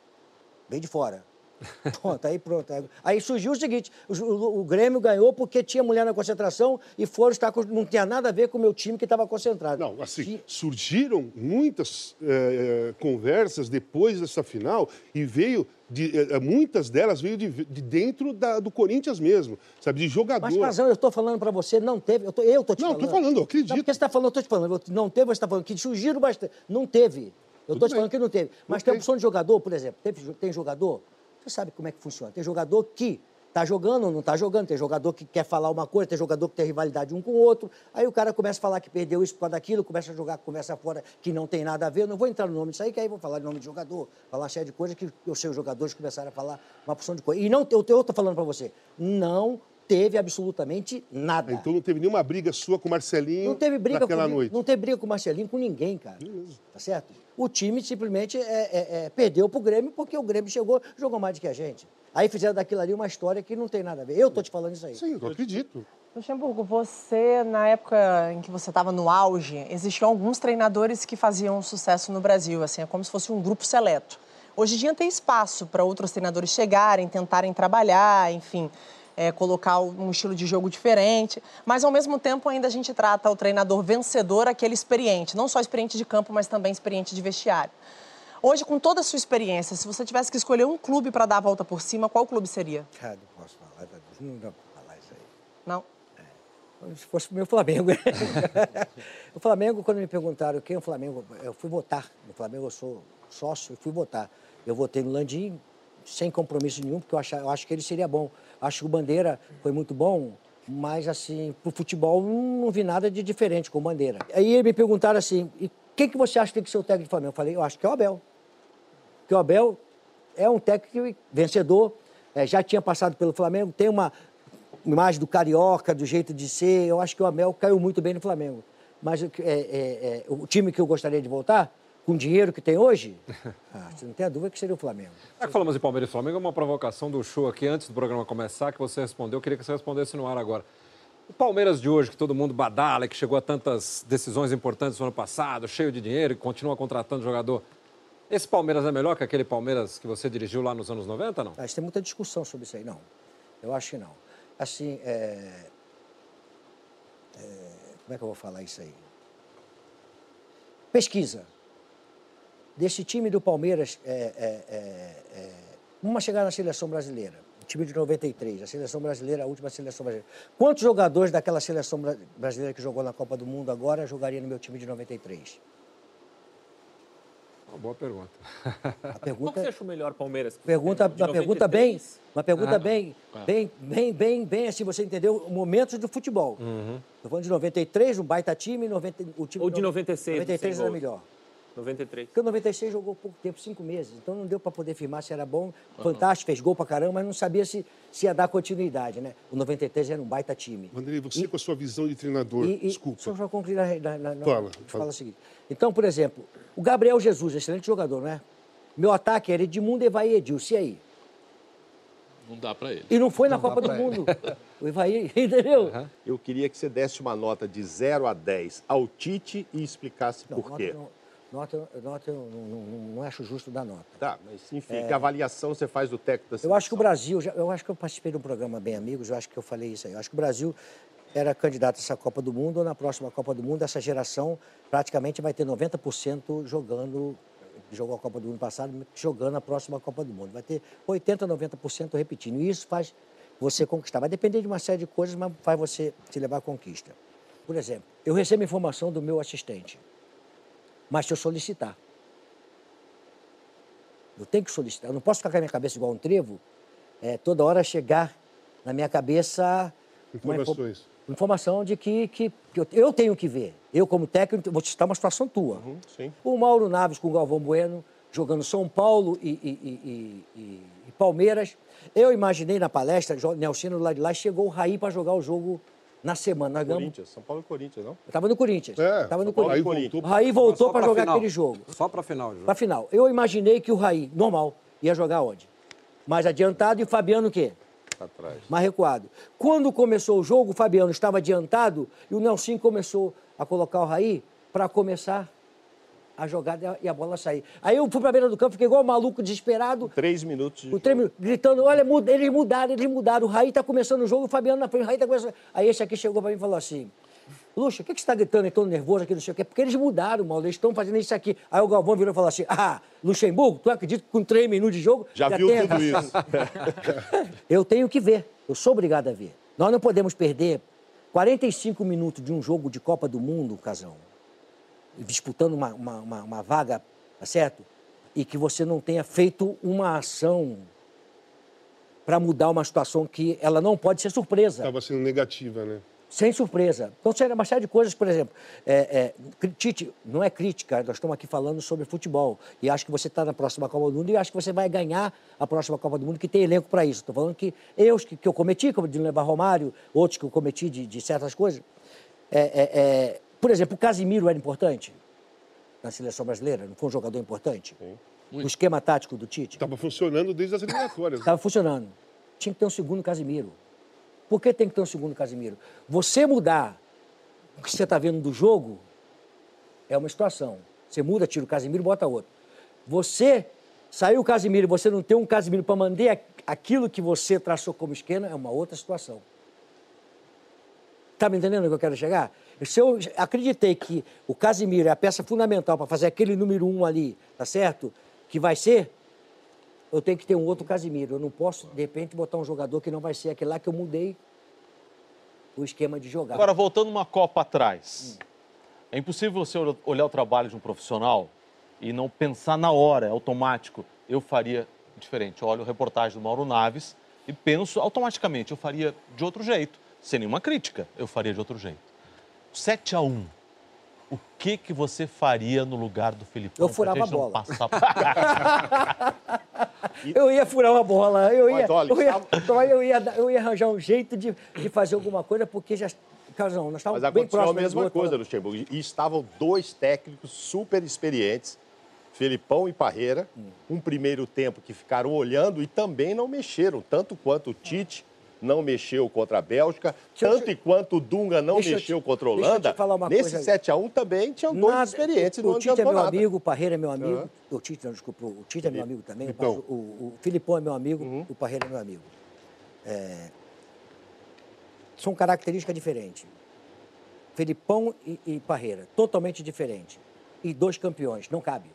Veio de fora. Pronto, aí pronto. Aí surgiu o seguinte: o, o, Grêmio ganhou porque tinha mulher na concentração e foram estar com, não tinha nada a ver com o meu time que estava concentrado. Não, assim, surgiram muitas é, conversas depois dessa final e veio. De, é, muitas delas veio de, de dentro da, do Corinthians mesmo, sabe? De jogador. Mas, razão, eu estou falando para você, não teve. Eu tô, eu tô te não, falando. Não, estou falando, eu acredito. Não, porque você está falando, eu estou te falando. Não teve, você está falando que surgiram bastante. Não teve. Eu estou te falando que não teve. Mas tem opção de jogador, por exemplo. Tem, tem jogador você sabe como é que funciona. Tem jogador que está jogando ou não está jogando, tem jogador que quer falar uma coisa, tem jogador que tem rivalidade um com o outro. Aí o cara começa a falar que perdeu isso por causa daquilo, começa a jogar conversa fora que não tem nada a ver. Eu não vou entrar no nome disso aí, que aí vou falar de nome de jogador, falar uma série de coisas que os seus jogadores começaram a falar uma porção de coisa. E não, eu estou falando para você, não teve absolutamente nada. Então não teve nenhuma briga sua com o Marcelinho não teve briga naquela comigo, noite? Não teve briga com o Marcelinho, com ninguém, cara. Beleza. Tá certo? O time simplesmente é, é, é, perdeu pro Grêmio porque o Grêmio chegou, jogou mais do que a gente. Aí fizeram daquilo ali uma história que não tem nada a ver. Eu tô te falando isso aí. Sim, eu acredito. Luxemburgo, você, na época em que você estava no auge, existiam alguns treinadores que faziam sucesso no Brasil, assim, é como se fosse um grupo seleto. Hoje em dia tem espaço para outros treinadores chegarem, tentarem trabalhar, enfim é, colocar um estilo de jogo diferente, mas ao mesmo tempo ainda a gente trata o treinador vencedor, aquele experiente, não só experiente de campo, mas também experiente de vestiário. Hoje, com toda a sua experiência, se você tivesse que escolher um clube para dar a volta por cima, qual clube seria? Cara, não posso falar, não dá para falar isso aí. Não? É. Se fosse o meu Flamengo. o Flamengo, quando me perguntaram quem é o Flamengo, eu fui votar. No Flamengo eu sou sócio, eu fui votar. Eu votei no Landim sem compromisso nenhum, porque eu, acho, eu acho que ele seria bom. Acho que o Bandeira foi muito bom, mas assim, pro futebol não vi nada de diferente com o Bandeira. Aí me perguntaram assim, e quem que você acha que tem que ser o técnico do Flamengo? Eu falei, eu acho que é o Abel. Porque o Abel é um técnico vencedor, é, já tinha passado pelo Flamengo, tem uma imagem do carioca, do jeito de ser. Eu acho que o Abel caiu muito bem no Flamengo. Mas é, é, é, o time que eu gostaria de voltar com o dinheiro que tem hoje, ah, você não tem a dúvida que seria o Flamengo. Já que falamos em Palmeiras e Flamengo, uma provocação do show aqui antes do programa começar, que você respondeu, eu queria que você respondesse no ar agora. O Palmeiras de hoje, que todo mundo badala, que chegou a tantas decisões importantes no ano passado, cheio de dinheiro, e continua contratando jogador. Esse Palmeiras é melhor que aquele Palmeiras que você dirigiu lá nos anos 90, não? Ah, tem muita discussão sobre isso aí, não. Eu acho que não. Assim, é... É... como é que eu vou falar isso aí? Pesquisa desse time do Palmeiras, é, é, é, é uma chegada na seleção brasileira, o time de 93, a seleção brasileira, a última seleção brasileira. Quantos jogadores daquela seleção brasileira que jogou na Copa do Mundo agora jogaria no meu time de 93? Uma boa pergunta. A pergunta Qual você achou melhor Palmeiras? Pergunta, uma pergunta bem, uma pergunta ah, bem, ah. bem, bem, bem, bem assim, você entendeu? Momentos do futebol. Uhum. Estou falando de 93, um baita time, 90, o time Ou de 96. 93 era melhor. 93. Porque o 96 jogou pouco tempo, cinco meses. Então não deu para poder afirmar se era bom. Uhum. Fantástico, fez gol para caramba, mas não sabia se, se ia dar continuidade, né? O 93 era um baita time. Vanderlei, você e, com a sua visão de treinador, e, desculpa. Só para concluir na, na, na, fala, fala. o seguinte. Então, por exemplo, o Gabriel Jesus, excelente jogador, né? Meu ataque era Edmundo, Evaí e Edilson. E aí? Não dá para ele. E não foi na não Copa do Mundo. o Evaí, entendeu? Uhum. Eu queria que você desse uma nota de 0 a 10 ao Tite e explicasse não, por quê. Não, Nota, nota eu não, não, não, acho justo dar nota. Tá, mas enfim, é... que avaliação você faz do técnico da seleção? Eu acho que o Brasil, eu acho que eu participei de um programa Bem Amigos, eu acho que eu falei isso aí. Eu acho que o Brasil era candidato a essa Copa do Mundo, ou na próxima Copa do Mundo, essa geração praticamente vai ter 90% jogando, jogou a Copa do Mundo passado, jogando a próxima Copa do Mundo. Vai ter 80%, 90% repetindo. E isso faz você conquistar. Vai depender de uma série de coisas, mas faz você te levar à conquista. Por exemplo, eu recebo informação do meu assistente mas se eu solicitar. Eu tenho que solicitar. Eu não posso ficar com a minha cabeça igual um trevo, é, toda hora chegar na minha cabeça Informações. Uma informação de que, que, que eu, eu, tenho que ver. Eu, como técnico, vou te citar uma situação tua. Uhum, o Mauro Naves com o Galvão Bueno, jogando São Paulo e, e, e, e Palmeiras. Eu imaginei na palestra, Nelson lá de lá, chegou o Raí para jogar o jogo na semana. Nós Corinthians, São Paulo e Corinthians, não? Eu tava no Corinthians. É, tava no Corinthians. Raí voltou, Raí voltou para jogar final. aquele jogo. Só para final. Para final. Eu imaginei que o Raí, normal, ia jogar onde? Mais adiantado e o Fabiano o quê? Atrás. Mais recuado. Quando começou o jogo, o Fabiano estava adiantado e o Nelson começou a colocar o Raí para começar a jogada e a bola sair. Aí eu fui pra beira do campo, fiquei igual um maluco, desesperado. Três minutos de O treme, gritando, olha, muda- eles mudaram, eles mudaram. O Raí tá começando o jogo, o Fabiano na frente, o Raí tá começando. Aí esse aqui chegou pra mim e falou assim: Luxa, o que, que você tá gritando aí, tão nervoso aqui, não sei o quê? Porque eles mudaram, mal, eles estão fazendo isso aqui. Aí o Galvão virou e falou assim: Ah, Luxemburgo, tu acredita que com três minutos de jogo. Já viu tem tudo a- isso. Eu tenho que ver, eu sou obrigado a ver. Nós não podemos perder 45 minutos de um jogo de Copa do Mundo, Casão, disputando uma, uma, uma- uma vaga, tá certo? E que você não tenha feito uma ação para mudar uma situação que ela não pode ser surpresa Estava sendo negativa, né? sem surpresa. Então, tinha uma série de coisas, por exemplo, é, é, Tite, não é crítica, nós estamos aqui falando sobre futebol. E acho que você está na próxima Copa do Mundo e acho que você vai ganhar a próxima Copa do Mundo, que tem elenco para isso. Estou falando que erros que, que eu cometi, como de levar Romário, outros que eu cometi de, de certas coisas. É, é, é, por exemplo, o Casimiro era importante na seleção brasileira, não foi um jogador importante? O esquema tático do Tite? Estava funcionando desde as eliminatórias. Estava funcionando. Tinha que ter um segundo Casimiro. Por que tem que ter um segundo Casimiro? Você mudar o que você está vendo do jogo é uma situação. Você muda, tira o Casimiro, bota outro. Você saiu o Casimiro e você não tem um Casimiro para manter a- aquilo que você traçou como esquema é uma outra situação. Está me entendendo o que eu quero chegar? Se eu acreditei que o Casimiro é a peça fundamental para fazer aquele número um ali, tá certo? Que vai ser, eu tenho que ter um outro Casimiro. Eu não posso, de repente, botar um jogador que não vai ser aquele lá que eu mudei o esquema de jogar. Agora, voltando uma Copa atrás, é impossível você ol- olhar o trabalho de um profissional e não pensar na hora, é automático. Eu faria diferente. Eu olho a reportagem do Mauro Naves e penso automaticamente, eu faria de outro jeito. Sem nenhuma crítica, eu faria de outro jeito. 7 a 1 o que, que você faria no lugar do Felipão? Eu furava a bola. passar- Eu ia furar uma bola, eu ia, Mas olha, eu ia, eu ia, eu ia arranjar um jeito de, de fazer alguma coisa, porque já. Casão, nós estávamos Mas bem aconteceu a mesma outro. coisa, Luxemburgo. E estavam dois técnicos super experientes, Felipão e Parreira, um primeiro tempo que ficaram olhando e também não mexeram, tanto quanto o Tite não mexeu contra a Bélgica, Deixa eu- tanto e quanto o Dunga não Deixa eu te- mexeu contra a eu Holanda. Nesse coisa. 7x1 também tinham dois Nada- experientes, o, o Tite é meu nada. amigo, o Parreira é meu amigo. O Tite, não, desculpa, o Tite é meu amigo também. Filipão. o, o Filipão é meu amigo, Uhum. o Parreira é meu amigo. É, São características diferentes. Felipão e, e Parreira, totalmente diferentes. E dois campeões, não cabe.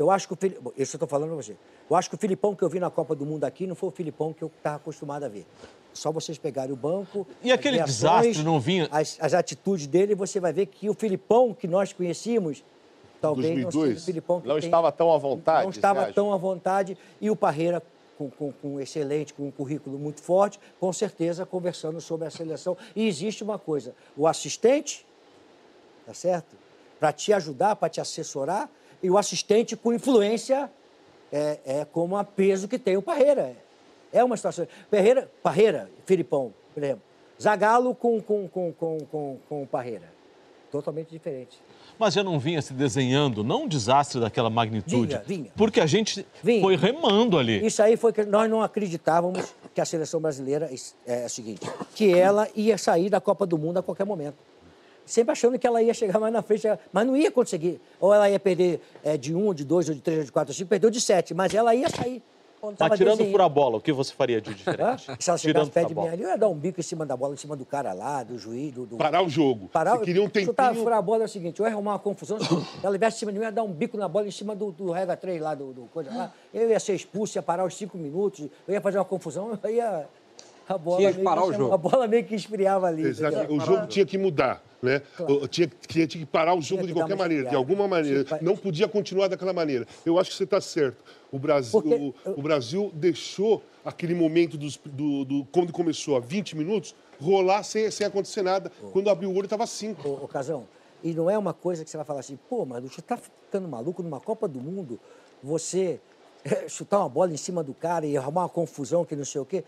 Eu acho que o Filipão, isso eu estou falando para você. Eu acho que o Filipão que eu vi na Copa do Mundo aqui não foi o Filipão que eu estava acostumado a ver. Só vocês pegarem o banco. E aquele as desastre não vinha- As, as atitudes dele, você vai ver que o Filipão que nós conhecíamos, talvez não 2002, seja o Filipão que Não tem- estava tão à vontade, Não estava tão à vontade. E o Parreira, com, com, com excelente, com um currículo muito forte, com certeza conversando sobre a seleção. E existe uma coisa: o assistente, tá certo? Para te ajudar, para te assessorar, e o assistente com influência é, é como a peso que tem o Parreira. É uma situação. Parreira, Parreira Filipão, por exemplo. Zagalo com, com, com, com, com, com o Parreira. Totalmente diferente. Mas já não vinha se desenhando, não um desastre daquela magnitude. Vinha, vinha. Porque a gente Vinha. foi remando ali. Isso aí foi que nós não acreditávamos que a seleção brasileira é, é o seguinte, que ela ia sair da Copa do Mundo a qualquer momento. Sempre achando que ela ia chegar mais na frente, mas não ia conseguir. Ou ela ia perder é, de um, de dois, ou de três, ou de quatro, ou de cinco, perdeu de sete, mas ela ia sair. Tava Mas tirando por a bola, o que você faria de diferente? Se ela chegasse tirando perto de fora mim ali, eu ia dar um bico em cima da bola, em cima do cara lá, do juiz, do... do... Parar o jogo. Parar, Você queria um Se eu tava tempinho... furar a bola é o seguinte, eu ia arrumar uma confusão, se ela viesse em cima de mim, eu ia dar um bico na bola em cima do, do rega 3 lá, do, do coisa lá. Eu ia ser expulso, ia parar os cinco minutos, eu ia fazer uma confusão, eu ia... A bola Tinha que parar o jogo. A bola meio que esfriava ali. Exato. O jogo tinha que mudar, né? O- Tinha, tinha, tinha que parar o jogo que de qualquer maneira, de alguma maneira. Sim, Não podia continuar daquela maneira. Eu acho que você está certo. O Brasil, Porque o, o Brasil deixou aquele momento dos, do, do- quando começou a 20 minutos rolar sem, sem acontecer nada. Quando abriu o olho estava 5. Ô, ô, Casão, e não é uma coisa que você vai falar assim, pô, mas você tá ficando maluco numa Copa do Mundo, você chutar uma bola em cima do cara e arrumar uma confusão que não sei o quê.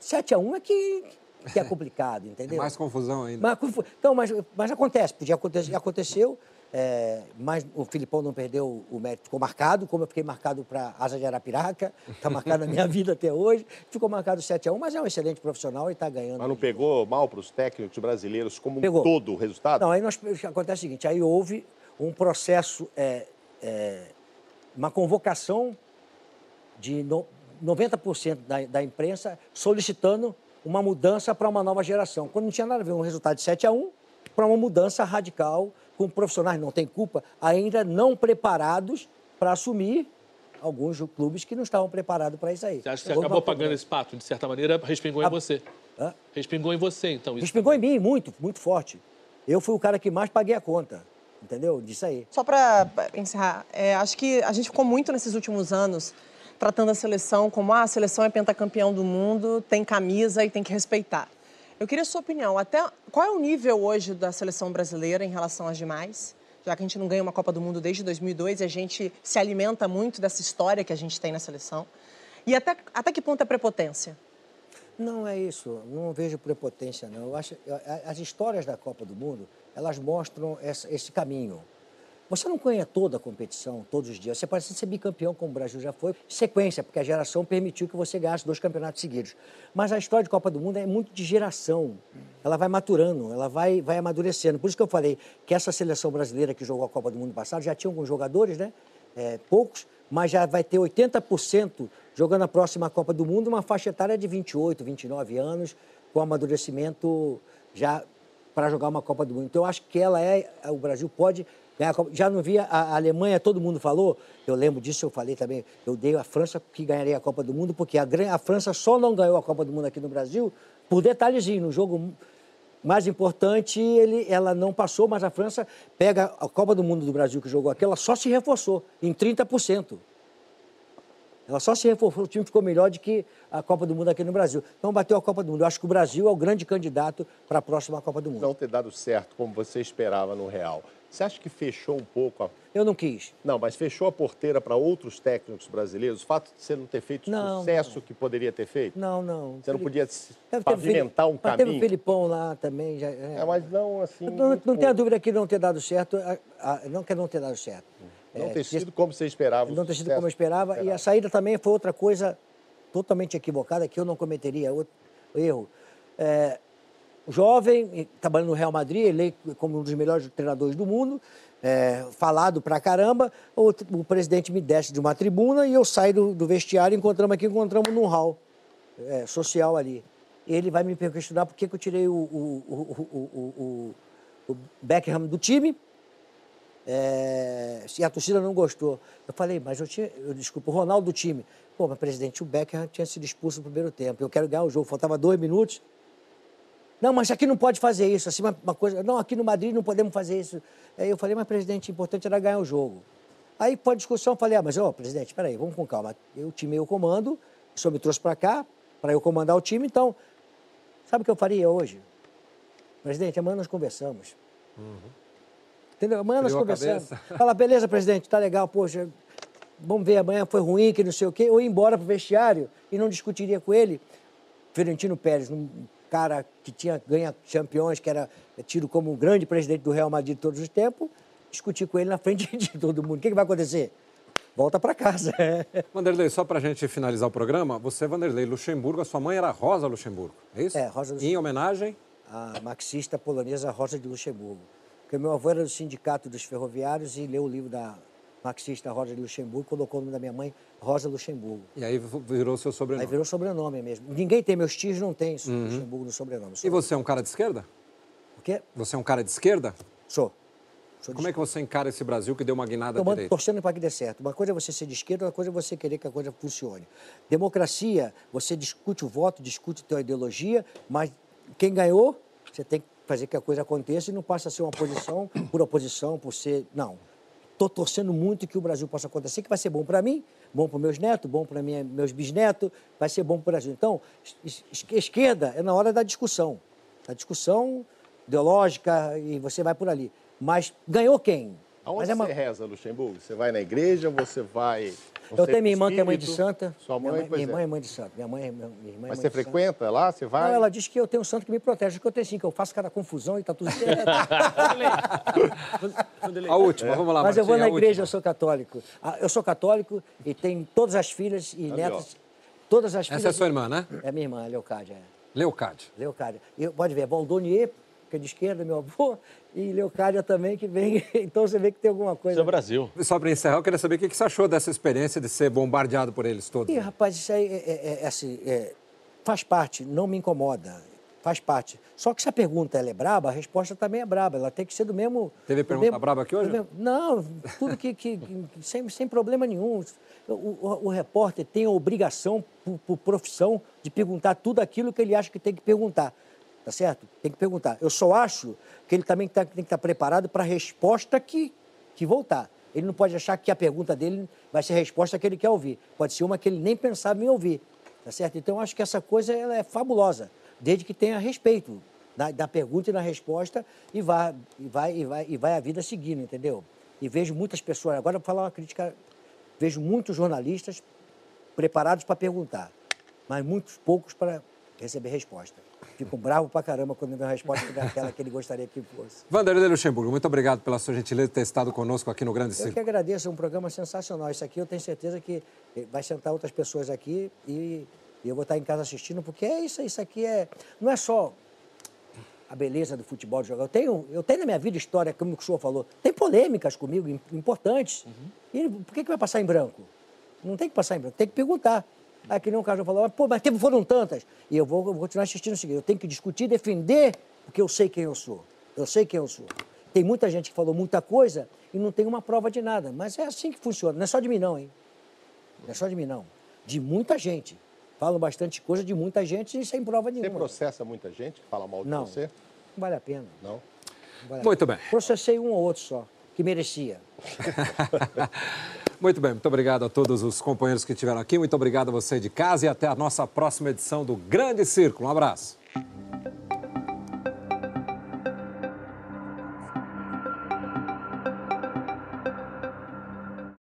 7x1 é que, que é complicado, entendeu? Mais confusão ainda. Mas, então, mas, mas acontece, podia acontecer, aconteceu, é, mas o Filipão não perdeu o mérito, ficou marcado, como eu fiquei marcado para Asa de Arapiraca, está marcado na minha vida até hoje, ficou marcado 7 a 1 mas é um excelente profissional e está ganhando. Mas não pegou mal para os técnicos brasileiros como um Pegou. todo o resultado? Não, aí nós, acontece o seguinte, aí houve um processo, é, é, uma convocação de no, 90% da, da imprensa solicitando uma mudança para uma nova geração. Quando não tinha nada a ver um resultado de 7 a 1 para uma mudança radical, com profissionais, não tem culpa, ainda não preparados para assumir alguns clubes que não estavam preparados para isso aí. Você acha que você acabou pagando esse pato? De certa maneira, respingou em você. Hã? Respingou em você, então. Isso. Respingou em mim, muito, muito forte. Eu fui o cara que mais paguei a conta, entendeu? Disso aí. Só para encerrar, é, acho que a gente ficou muito nesses últimos anos tratando a seleção como ah, a seleção é pentacampeão do mundo, tem camisa e tem que respeitar. Eu queria a sua opinião. Até qual é o nível hoje da seleção brasileira em relação às demais? Já que a gente não ganha uma Copa do Mundo desde 2002 e a gente se alimenta muito dessa história que a gente tem na seleção. E até, até que ponto é prepotência? Não é isso, não vejo prepotência não. Eu acho, as histórias da Copa do Mundo, elas mostram esse, esse caminho. Você não ganha toda a competição, todos os dias. Você pode ser bicampeão, como o Brasil já foi, sequência, porque a geração permitiu que você ganhasse dois campeonatos seguidos. Mas a história de Copa do Mundo é muito de geração. Ela vai maturando, ela vai, vai amadurecendo. Por isso que eu falei que essa seleção brasileira que jogou a Copa do Mundo passado já tinha alguns jogadores, né? É, poucos, mas já vai ter 80% jogando a próxima Copa do Mundo, uma faixa etária de 28, 29 anos, com amadurecimento já para jogar uma Copa do Mundo. Então, eu acho que ela é. O Brasil pode já não via a Alemanha, todo mundo falou, eu lembro disso, eu falei também, eu dei a França que ganharia a Copa do Mundo, porque a, a França só não ganhou a Copa do Mundo aqui no Brasil por detalhezinho, no jogo mais importante, ele, ela não passou, mas a França pega a Copa do Mundo do Brasil que jogou aqui, ela só se reforçou em 30%. Ela só se reforçou, o time ficou melhor do que a Copa do Mundo aqui no Brasil. Então bateu a Copa do Mundo. Eu acho que o Brasil é o grande candidato para a próxima Copa do Mundo. Não ter dado certo como você esperava no Real. Você acha que fechou um pouco a... Eu não quis. Não, mas fechou a porteira para outros técnicos brasileiros? O fato de você não ter feito o não, sucesso não. que poderia ter feito? Não, não. Você não podia pavimentar um mas caminho? Teve o Felipão lá também. Já, é. é mas não assim... Não, não tenha dúvida que não ter dado certo, não quer não ter dado certo. Não é, ter sido como você esperava. Não ter sido como eu esperava. esperava. E a saída também foi outra coisa totalmente equivocada que eu não cometeria. Outro erro. É, jovem, trabalhando no Real Madrid, eleito como um dos melhores treinadores do mundo, é, falado pra caramba, o, o, presidente me desce de uma tribuna e eu saio do, do vestiário, encontramos aqui, encontramos num hall é, social ali. Ele vai me questionar por que, que eu tirei o, o, o, Beckham do time é, e a torcida não gostou. Eu falei, mas eu tinha, eu, desculpa, o Ronaldo do time. Pô, mas presidente, o Beckham tinha sido expulso no primeiro tempo. Eu quero ganhar o jogo, faltava dois minutos. Não, mas aqui não pode fazer isso. Assim, uma, coisa. Não, aqui no Madrid não podemos fazer isso. Aí eu falei, mas presidente, o importante era ganhar o jogo. Aí, a discussão, eu falei, ah, mas, ó, presidente, peraí, vamos com calma. Eu, o time eu comando, o senhor me trouxe para cá, para eu comandar o time, então, sabe o que eu faria hoje? Presidente, amanhã nós conversamos. Uhum. Entendeu? Amanhã nós conversamos. Fala, beleza, presidente, tá legal, poxa, vamos ver, amanhã foi ruim, que não sei o quê. Ou ir embora pro vestiário e não discutiria com ele. Fiorentino Pérez, não cara que tinha ganha campeões, que era tido como um grande presidente do Real Madrid de todos os tempos, discutir com ele na frente de todo mundo. O que, que vai acontecer? Volta para casa. Vanderlei, só para a gente finalizar o programa, você, Vanderlei Luxemburgo, a sua mãe era Rosa Luxemburgo, é isso? É, Rosa Luxemburgo. Em homenagem? A marxista polonesa Rosa de Luxemburgo. Porque meu avô era do Sindicato dos Ferroviários e leu o livro da marxista Rosa de Luxemburgo, colocou o nome da minha mãe, Rosa Luxemburgo. E aí virou seu sobrenome? Aí virou sobrenome mesmo. Ninguém tem, meus tios não têm uhum. Luxemburgo no sobrenome. E você é um cara de esquerda? O quê? Você é um cara de esquerda? Sou. Sou Como é que você encara esse Brasil que deu uma guinada Tomando, direita? Torcendo para que dê certo. Uma coisa é você ser de esquerda, outra coisa é você querer que a coisa funcione. Democracia, você discute o voto, discute a tua ideologia, mas quem ganhou, você tem que fazer que a coisa aconteça e não passa a ser uma oposição por oposição, por ser... Não. Estou torcendo muito que o Brasil possa acontecer, que vai ser bom para mim, bom para meus netos, bom para meus bisnetos, vai ser bom para o Brasil. Então, esquerda é na hora da discussão, da discussão ideológica e você vai por ali. Mas ganhou quem? Aonde Mas é uma... você reza, Luxemburgo? Você vai na igreja você vai eu tenho minha irmã que é mãe de santa. Sua mãe, minha mãe, minha irmã é. é mãe de santa. Minha mãe, é minha, minha irmã Mas é você frequenta santa. lá? Você vai? Não, ela diz que eu tenho um santo que me protege, que eu tenho sim, que eu faço cada confusão e tá tudo certo. a última, vamos lá, Mas Martim, eu vou na igreja, última. eu sou católico. Ah, eu sou católico e tenho todas as filhas e netas. Todas as Essa filhas. é sua irmã, né? É minha irmã, Leocádia. Leocádia. Leocádia. E pode ver, Valdonier, que é de esquerda, meu avô, e Leocádia também, que vem. Então você vê que tem alguma coisa. Isso é Brasil. Só para encerrar, eu queria saber o que você achou dessa experiência de ser bombardeado por eles todos. Ih, rapaz, isso aí é, é- é assim, é, faz parte, não me incomoda. Faz parte. Só que se a pergunta ela é braba, a resposta também é braba. Ela tem que ser do mesmo. Teve pergunta mesmo- braba aqui hoje? mesmo- Não, tudo que. que- que- sem, sem problema nenhum. O, o- o repórter tem a obrigação, por, por profissão, de perguntar tudo aquilo que ele acha que tem que perguntar. Tá certo? Tem que perguntar. Eu só acho que ele também tá- tem que estar preparado para a resposta que, que voltar. Ele não pode achar que a pergunta dele vai ser a resposta que ele quer ouvir. Pode ser uma que ele nem pensava em ouvir. Tá certo? Então, eu acho que essa coisa ela é fabulosa, desde que tenha respeito da, da pergunta e da resposta e vai, e, vai, e, vai, e vai a vida seguindo, entendeu? E vejo muitas pessoas, agora vou falar uma crítica, vejo muitos jornalistas preparados para perguntar, mas muitos poucos para receber resposta. Fico bravo pra caramba quando vem a resposta não é aquela que ele gostaria que fosse. Vanderlei Luxemburgo, muito obrigado pela sua gentileza de ter estado conosco aqui no Grande Eu que Circo. agradeço, é um programa sensacional. Isso aqui eu tenho certeza que vai sentar outras pessoas aqui e, eu vou estar em casa assistindo, porque é isso, isso aqui é. Não é só a beleza do futebol de jogar. Eu tenho, eu tenho na minha vida história, como o senhor falou, tem polêmicas comigo im- importantes. E por que, que vai passar em branco? Não tem que passar em branco, tem que perguntar. Aí que nem um cara falou, pô, mas teve, foram tantas. E eu vou, eu vou continuar assistindo o seguinte, eu tenho que discutir, defender, porque eu sei quem eu sou. Eu sei quem eu sou. Tem muita gente que falou muita coisa e não tem uma prova de nada. Mas é assim que funciona. Não é só de mim, não, hein? Não é só de mim, não. De muita gente. Falam bastante coisa de muita gente e sem prova Você nenhuma. processa muita gente que fala mal de Não. você? Não vale a pena. Não? Não vale Muito pena. bem. Processei um ou outro só, que merecia. Muito bem, muito obrigado a todos os companheiros que estiveram aqui. Muito obrigado a você de casa e até a nossa próxima edição do Grande Círculo. Um abraço.